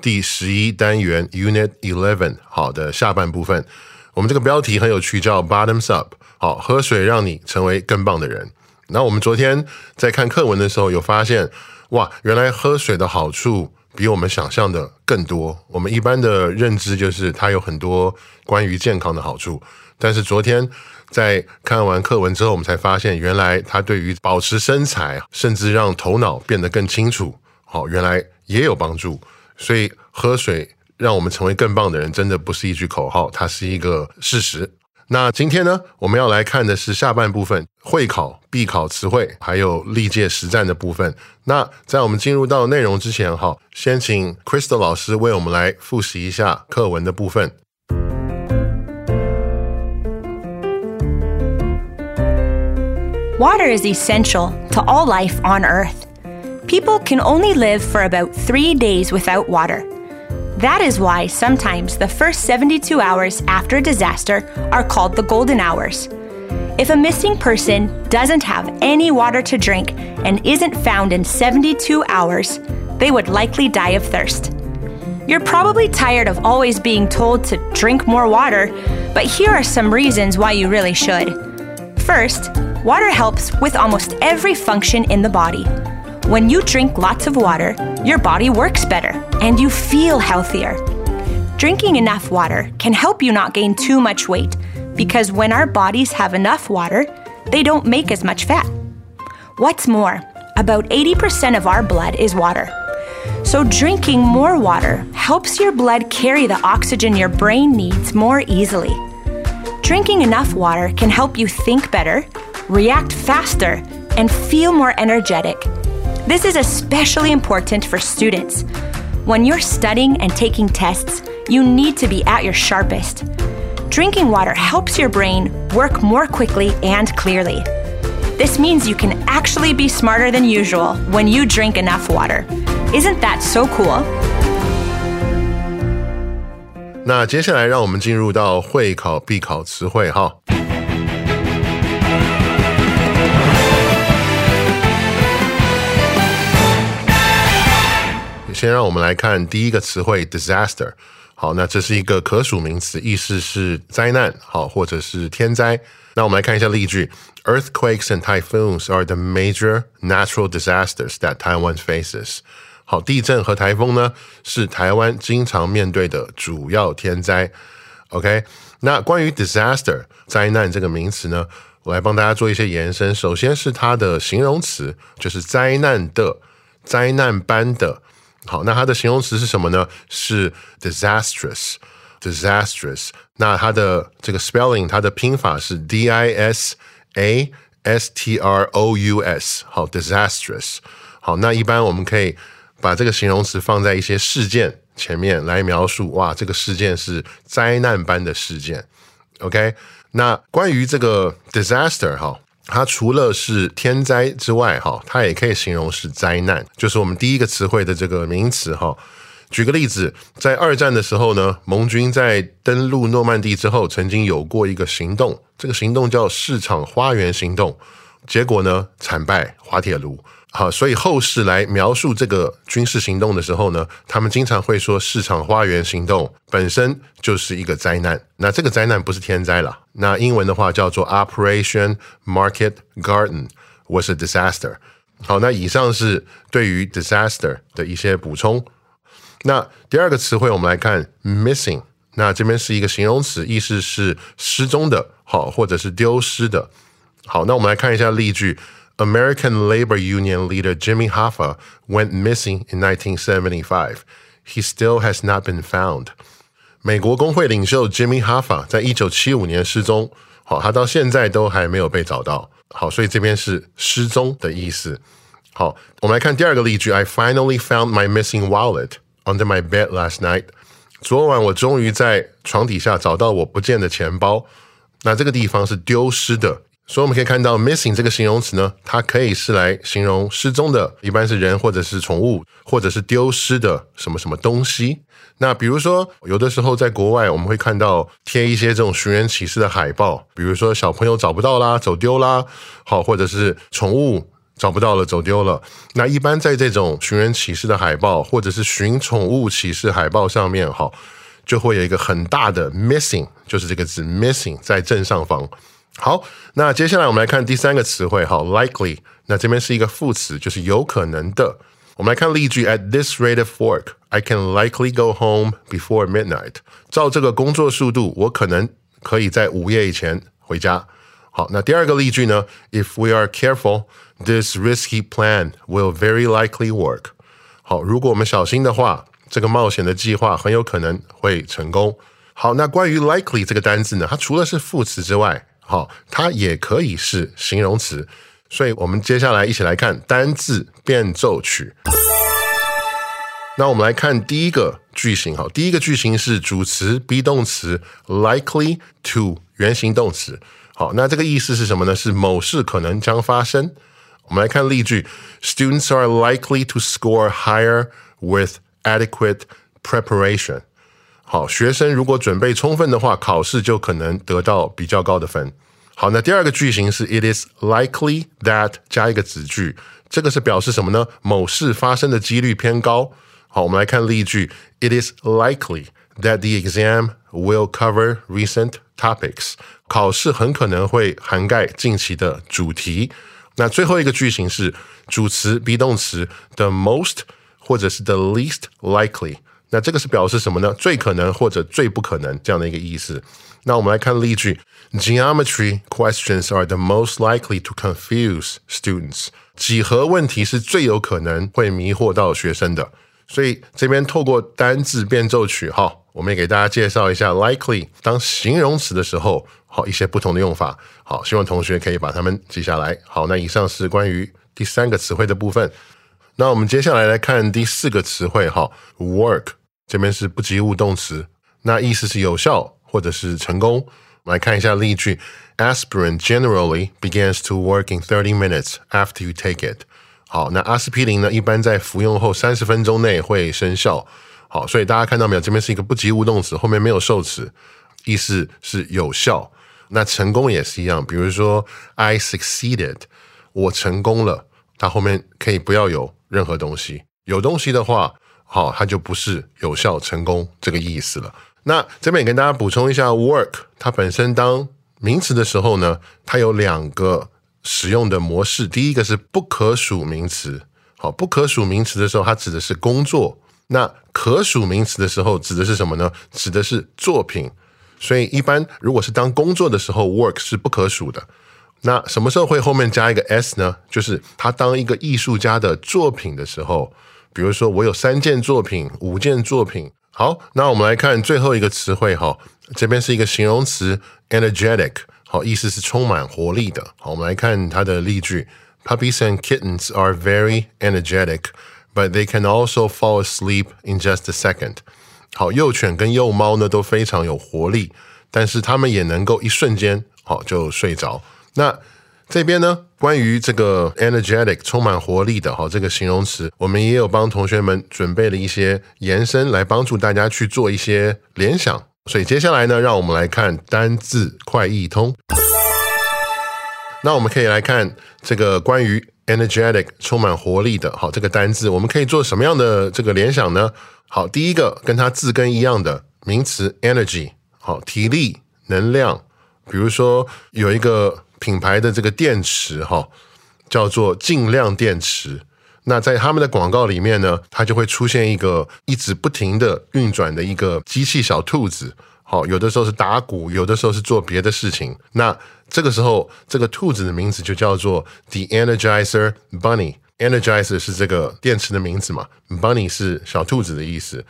第十一单元 Unit Eleven 好的下半部分。我们这个标题很有趣，叫 Bottoms Up。好，喝水让你成为更棒的人。那我们昨天在看课文的时候，有发现哇，原来喝水的好处比我们想象的更多。我们一般的认知就是它有很多关于健康的好处，但是昨天。在看完课文之后，我们才发现，原来它对于保持身材，甚至让头脑变得更清楚，好，原来也有帮助。所以喝水让我们成为更棒的人，真的不是一句口号，它是一个事实。那今天呢，我们要来看的是下半部分会考必考词汇，还有历届实战的部分。那在我们进入到内容之前，哈，先请 Crystal 老师为我们来复习一下课文的部分。Water is essential to all life on Earth. People can only live for about three days without water. That is why sometimes the first 72 hours after a disaster are called the golden hours. If a missing person doesn't have any water to drink and isn't found in 72 hours, they would likely die of thirst. You're probably tired of always being told to drink more water, but here are some reasons why you really should. First, Water helps with almost every function in the body. When you drink lots of water, your body works better and you feel healthier. Drinking enough water can help you not gain too much weight because when our bodies have enough water, they don't make as much fat. What's more, about 80% of our blood is water. So, drinking more water helps your blood carry the oxygen your brain needs more easily. Drinking enough water can help you think better, react faster, and feel more energetic. This is especially important for students. When you're studying and taking tests, you need to be at your sharpest. Drinking water helps your brain work more quickly and clearly. This means you can actually be smarter than usual when you drink enough water. Isn't that so cool? 那接下来让我们进入到会考必考词汇哈。 先让我们来看第一个词汇 disaster。好，那这是一个可数名词，意思是灾难，好，或者是天灾。那我们来看一下例句：Earthquakes and typhoons are the major natural disasters that Taiwan faces。好，地震和台风呢是台湾经常面对的主要天灾。OK，那关于 disaster 灾难这个名词呢，我来帮大家做一些延伸。首先是它的形容词，就是灾难的、灾难般的。好，那它的形容词是什么呢？是 disastrous，disastrous。那它的这个 spelling，它的拼法是 d i s a s t r o u s。好，disastrous。好，那一般我们可以把这个形容词放在一些事件前面来描述。哇，这个事件是灾难般的事件。OK，那关于这个 disaster，哈。它除了是天灾之外，哈，它也可以形容是灾难，就是我们第一个词汇的这个名词，哈。举个例子，在二战的时候呢，盟军在登陆诺曼底之后，曾经有过一个行动，这个行动叫市场花园行动，结果呢，惨败，滑铁卢。好，所以后世来描述这个军事行动的时候呢，他们经常会说市场花园行动本身就是一个灾难。那这个灾难不是天灾了。那英文的话叫做 Operation Market Garden was a disaster。好，那以上是对于 disaster 的一些补充。那第二个词汇我们来看 missing。那这边是一个形容词，意思是失踪的，好，或者是丢失的。好，那我们来看一下例句。American labor union leader Jimmy Hoffa went missing in 1975. He still has not been found. 美国工会领袖 Jimmy Hoffa 在一九七五年失踪，好，他到现在都还没有被找到。好，所以这边是失踪的意思。好，我们来看第二个例句。I finally found my missing wallet under my bed last night. 昨晚我终于在床底下找到我不见的钱包。那这个地方是丢失的。 所以我们可以看到，missing 这个形容词呢，它可以是来形容失踪的，一般是人或者是宠物，或者是丢失的什么什么东西。那比如说，有的时候在国外，我们会看到贴一些这种寻人启事的海报，比如说小朋友找不到啦，走丢啦，好，或者是宠物找不到了，走丢了。那一般在这种寻人启事的海报，或者是寻宠物启事海报上面，哈，就会有一个很大的 missing，就是这个字 missing 在正上方。好，那接下来我们来看第三个词汇，好，likely。那这边是一个副词，就是有可能的。我们来看例句：At this rate of work, I can likely go home before midnight。照这个工作速度，我可能可以在午夜以前回家。好，那第二个例句呢？If we are careful, this risky plan will very likely work。好，如果我们小心的话，这个冒险的计划很有可能会成功。好，那关于 likely 这个单字呢？它除了是副词之外， 好，它也可以是形容词，所以我们接下来一起来看单字变奏曲。那我们来看第一个句型，好，第一个句型是主词 be 动词 likely to 原形动词。好，那这个意思是什么呢？是某事可能将发生。我们来看例句：Students are likely to score higher with adequate preparation。好，学生如果准备充分的话，考试就可能得到比较高的分。好，那第二个句型是 It is likely that 加一个子句，这个是表示什么呢？某事发生的几率偏高。好，我们来看例句：It is likely that the exam will cover recent topics。考试很可能会涵盖近期的主题。那最后一个句型是主词 be 动词 the most 或者是 the least likely。那这个是表示什么呢？最可能或者最不可能这样的一个意思。那我们来看例句：Geometry questions are the most likely to confuse students。几何问题是最有可能会迷惑到学生的。所以这边透过单字变奏曲，哈，我们也给大家介绍一下 likely 当形容词的时候，好一些不同的用法。好，希望同学可以把它们记下来。好，那以上是关于第三个词汇的部分。那我们接下来来看第四个词汇，哈，work 这边是不及物动词，那意思是有效或者是成功。我们来看一下例句：Aspirin generally begins to work in thirty minutes after you take it。好，那阿司匹林呢，一般在服用后三十分钟内会生效。好，所以大家看到没有？这边是一个不及物动词，后面没有受词，意思是有效。那成功也是一样，比如说 I succeeded，我成功了，它后面可以不要有。任何东西有东西的话，好，它就不是有效成功这个意思了。那这边也跟大家补充一下，work 它本身当名词的时候呢，它有两个使用的模式。第一个是不可数名词，好，不可数名词的时候，它指的是工作；那可数名词的时候，指的是什么呢？指的是作品。所以一般如果是当工作的时候，work 是不可数的。那什么时候会后面加一个 s 呢？就是他当一个艺术家的作品的时候，比如说我有三件作品、五件作品。好，那我们来看最后一个词汇哈，这边是一个形容词 energetic，好，意思是充满活力的。好，我们来看它的例句：Puppies and kittens are very energetic, but they can also fall asleep in just a second。好，幼犬跟幼猫呢都非常有活力，但是它们也能够一瞬间好就睡着。那这边呢，关于这个 energetic 充满活力的哈这个形容词，我们也有帮同学们准备了一些延伸，来帮助大家去做一些联想。所以接下来呢，让我们来看单字快译通。那我们可以来看这个关于 energetic 充满活力的，好这个单字，我们可以做什么样的这个联想呢？好，第一个跟它字根一样的名词 energy，好体力能量，比如说有一个。品牌的这个电池哈，叫做尽量电池。那在他们的广告里面呢，它就会出现一个一直不停的运转的一个机器小兔子。好，有的时候是打鼓，有的时候是做别的事情。那这个时候，这个兔子的名字就叫做 The Energizer Bunny。Energizer 是这个电池的名字嘛？Bunny 是小兔子的意思。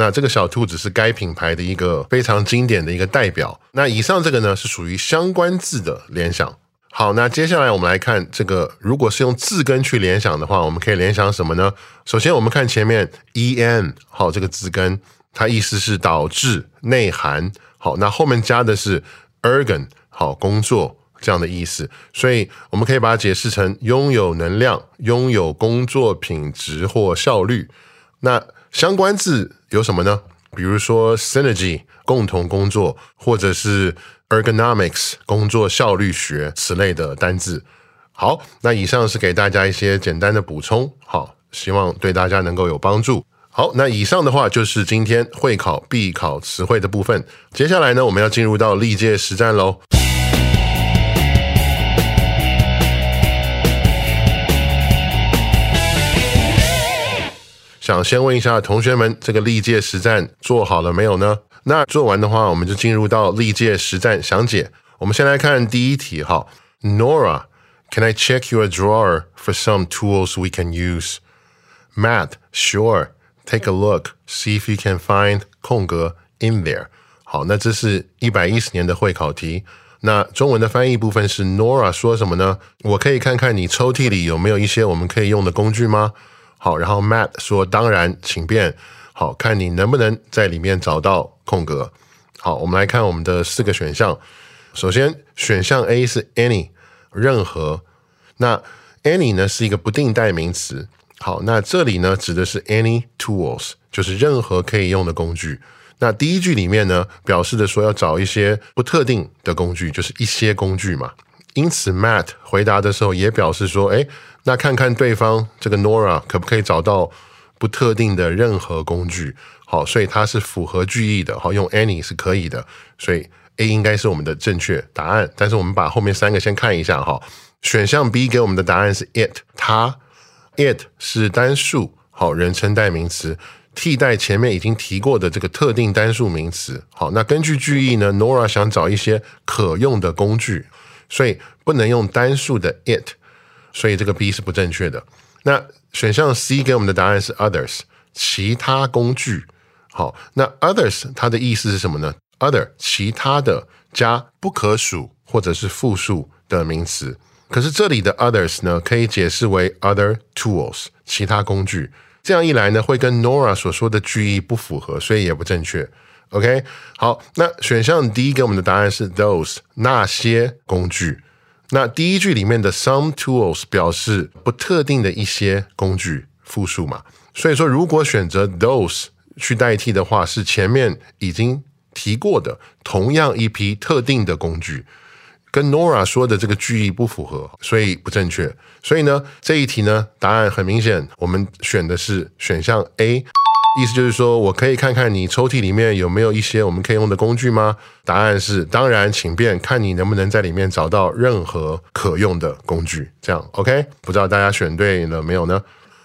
那这个小兔子是该品牌的一个非常经典的一个代表。那以上这个呢，是属于相关字的联想。好，那接下来我们来看这个，如果是用字根去联想的话，我们可以联想什么呢？首先，我们看前面 e n，好，这个字根。它意思是导致内涵，好，那后面加的是 ergon，好，工作这样的意思，所以我们可以把它解释成拥有能量、拥有工作品质或效率。那相关字有什么呢？比如说 synergy，共同工作，或者是 ergonomics，工作效率学此类的单字。好，那以上是给大家一些简单的补充，好，希望对大家能够有帮助。好，那以上的话就是今天会考必考词汇的部分。接下来呢，我们要进入到历届实战喽。想先问一下同学们，这个历届实战做好了没有呢？那做完的话，我们就进入到历届实战详解。我们先来看第一题哈，Nora，Can I check your drawer for some tools we can use？Matt，Sure。Take a look, see if you can find 空格 in there。好，那这是一百一十年的会考题。那中文的翻译部分是 Nora 说什么呢？我可以看看你抽屉里有没有一些我们可以用的工具吗？好，然后 Matt 说当然，请便。好看你能不能在里面找到空格。好，我们来看我们的四个选项。首先，选项 A 是 any 任何。那 any 呢是一个不定代名词。好，那这里呢指的是 any tools，就是任何可以用的工具。那第一句里面呢，表示的说要找一些不特定的工具，就是一些工具嘛。因此，Matt 回答的时候也表示说，哎，那看看对方这个 Nora 可不可以找到不特定的任何工具。好，所以它是符合句意的。好，用 any 是可以的，所以 A 应该是我们的正确答案。但是我们把后面三个先看一下哈。选项 B 给我们的答案是 it，它。It 是单数，好人称代名词，替代前面已经提过的这个特定单数名词。好，那根据句意呢，Nora 想找一些可用的工具，所以不能用单数的 it，所以这个 B 是不正确的。那选项 C 给我们的答案是 others，其他工具。好，那 others 它的意思是什么呢？other 其他的加不可数或者是复数的名词。可是这里的 others 呢，可以解释为 other tools，其他工具。这样一来呢，会跟 Nora 所说的句意不符合，所以也不正确。OK，好，那选项 D 给我们的答案是 those 那些工具。那第一句里面的 some tools 表示不特定的一些工具，复数嘛。所以说，如果选择 those 去代替的话，是前面已经提过的同样一批特定的工具。跟 Nora 说的这个句意不符合，所以不正确。所以呢，这一题呢，答案很明显，我们选的是选项 A，意思就是说我可以看看你抽屉里面有没有一些我们可以用的工具吗？答案是当然，请便，看你能不能在里面找到任何可用的工具。这样 OK？不知道大家选对了没有呢？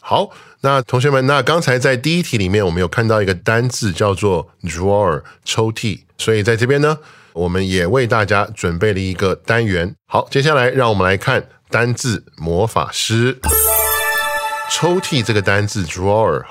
好，那同学们，那刚才在第一题里面，我们有看到一个单字叫做 drawer 抽屉，所以在这边呢。我们也为大家准备了一个单元。好，接下来让我们来看单字魔法师。抽屉这个单字 drawer，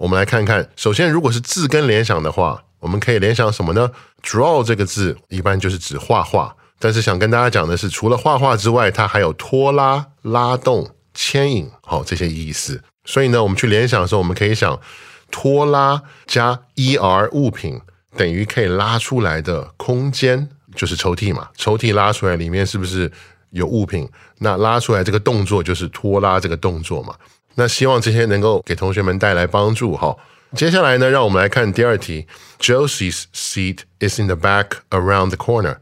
我们来看看。首先，如果是字根联想的话，我们可以联想什么呢？draw 这个字一般就是指画画，但是想跟大家讲的是，除了画画之外，它还有拖拉、拉动、牵引，好这些意思。所以呢，我们去联想的时候，我们可以想拖拉加 er 物品。等于可以拉出来的空间就是抽屉嘛？抽屉拉出来里面是不是有物品？那拉出来这个动作就是拖拉这个动作嘛？那希望这些能够给同学们带来帮助哈。接下来呢，让我们来看第二题。Josie's seat is in the back around the corner.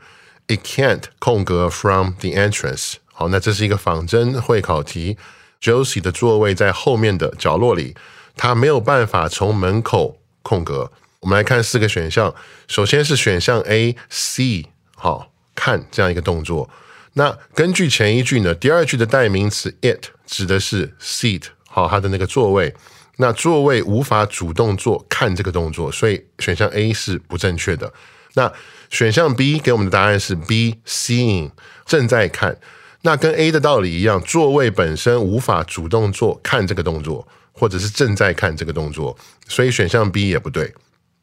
It can't 空格 from the entrance. 好，那这是一个仿真会考题。Josie 的座位在后面的角落里，他没有办法从门口空格。我们来看四个选项，首先是选项 A，see，好看这样一个动作。那根据前一句呢，第二句的代名词 it 指的是 seat，好，它的那个座位。那座位无法主动做看这个动作，所以选项 A 是不正确的。那选项 B 给我们的答案是 B seeing 正在看。那跟 A 的道理一样，座位本身无法主动做看这个动作，或者是正在看这个动作，所以选项 B 也不对。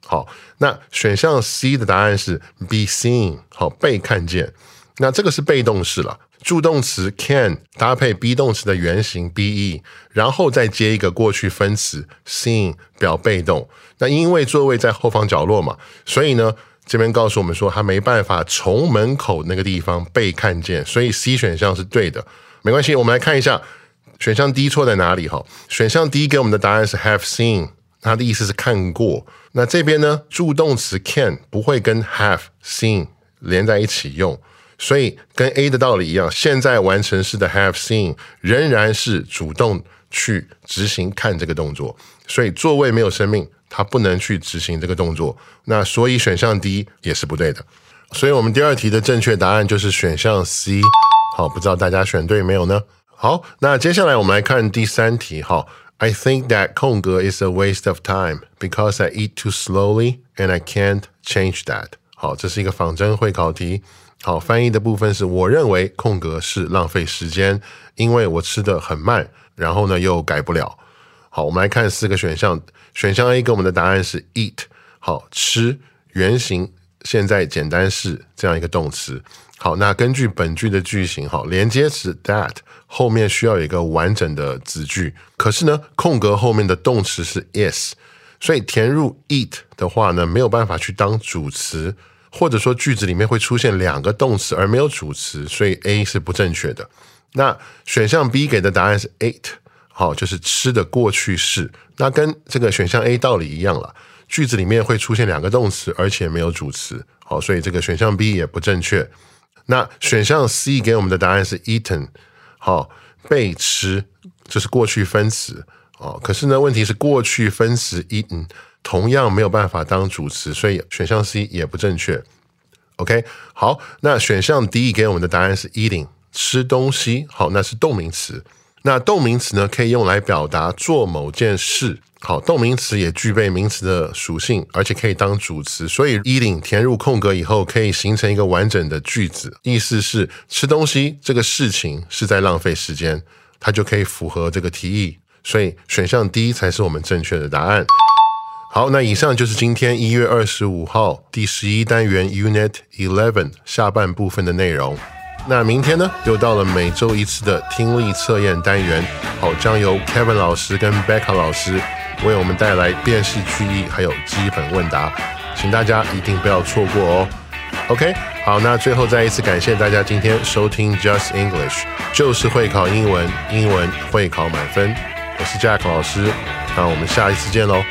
好，那选项 C 的答案是 be seen，好被看见。那这个是被动式了，助动词 can 搭配 be 动词的原形 be，然后再接一个过去分词 seen 表被动。那因为座位在后方角落嘛，所以呢。这边告诉我们说，他没办法从门口那个地方被看见，所以 C 选项是对的。没关系，我们来看一下选项 D 错在哪里哈。选项 D 给我们的答案是 have seen，它的意思是看过。那这边呢，助动词 can 不会跟 have seen 连在一起用，所以跟 A 的道理一样，现在完成式的 have seen 仍然是主动去执行看这个动作，所以座位没有生命。它不能去执行这个动作，那所以选项 D 也是不对的。所以我们第二题的正确答案就是选项 C。好，不知道大家选对没有呢？好，那接下来我们来看第三题。好，I think that 空格 is a waste of time because I eat too slowly and I can't change that。好，这是一个仿真会考题。好，翻译的部分是我认为空格是浪费时间，因为我吃的很慢，然后呢又改不了。好，我们来看四个选项。选项 A 给我们的答案是 eat，好吃，原型现在简单式这样一个动词。好，那根据本句的句型，好，连接词 that 后面需要有一个完整的子句，可是呢，空格后面的动词是 is，所以填入 eat 的话呢，没有办法去当主词，或者说句子里面会出现两个动词而没有主词，所以 A 是不正确的。那选项 B 给的答案是 ate。好，就是吃的过去式，那跟这个选项 A 道理一样了。句子里面会出现两个动词，而且没有主词。好，所以这个选项 B 也不正确。那选项 C 给我们的答案是 eaten，好，被吃，这是过去分词。哦，可是呢，问题是过去分词 eaten 同样没有办法当主词，所以选项 C 也不正确。OK，好，那选项 D 给我们的答案是 eating，吃东西。好，那是动名词。那动名词呢，可以用来表达做某件事。好，动名词也具备名词的属性，而且可以当主词。所以，eating 填入空格以后，可以形成一个完整的句子，意思是吃东西这个事情是在浪费时间，它就可以符合这个提议。所以，选项 D 才是我们正确的答案。好，那以上就是今天一月二十五号第十一单元 Unit Eleven 下半部分的内容。那明天呢，又到了每周一次的听力测验单元，好，将由 Kevin 老师跟 Becca 老师为我们带来辨识句意还有基本问答，请大家一定不要错过哦。OK，好，那最后再一次感谢大家今天收听 Just English，就是会考英文，英文会考满分。我是 Jack 老师，那我们下一次见喽。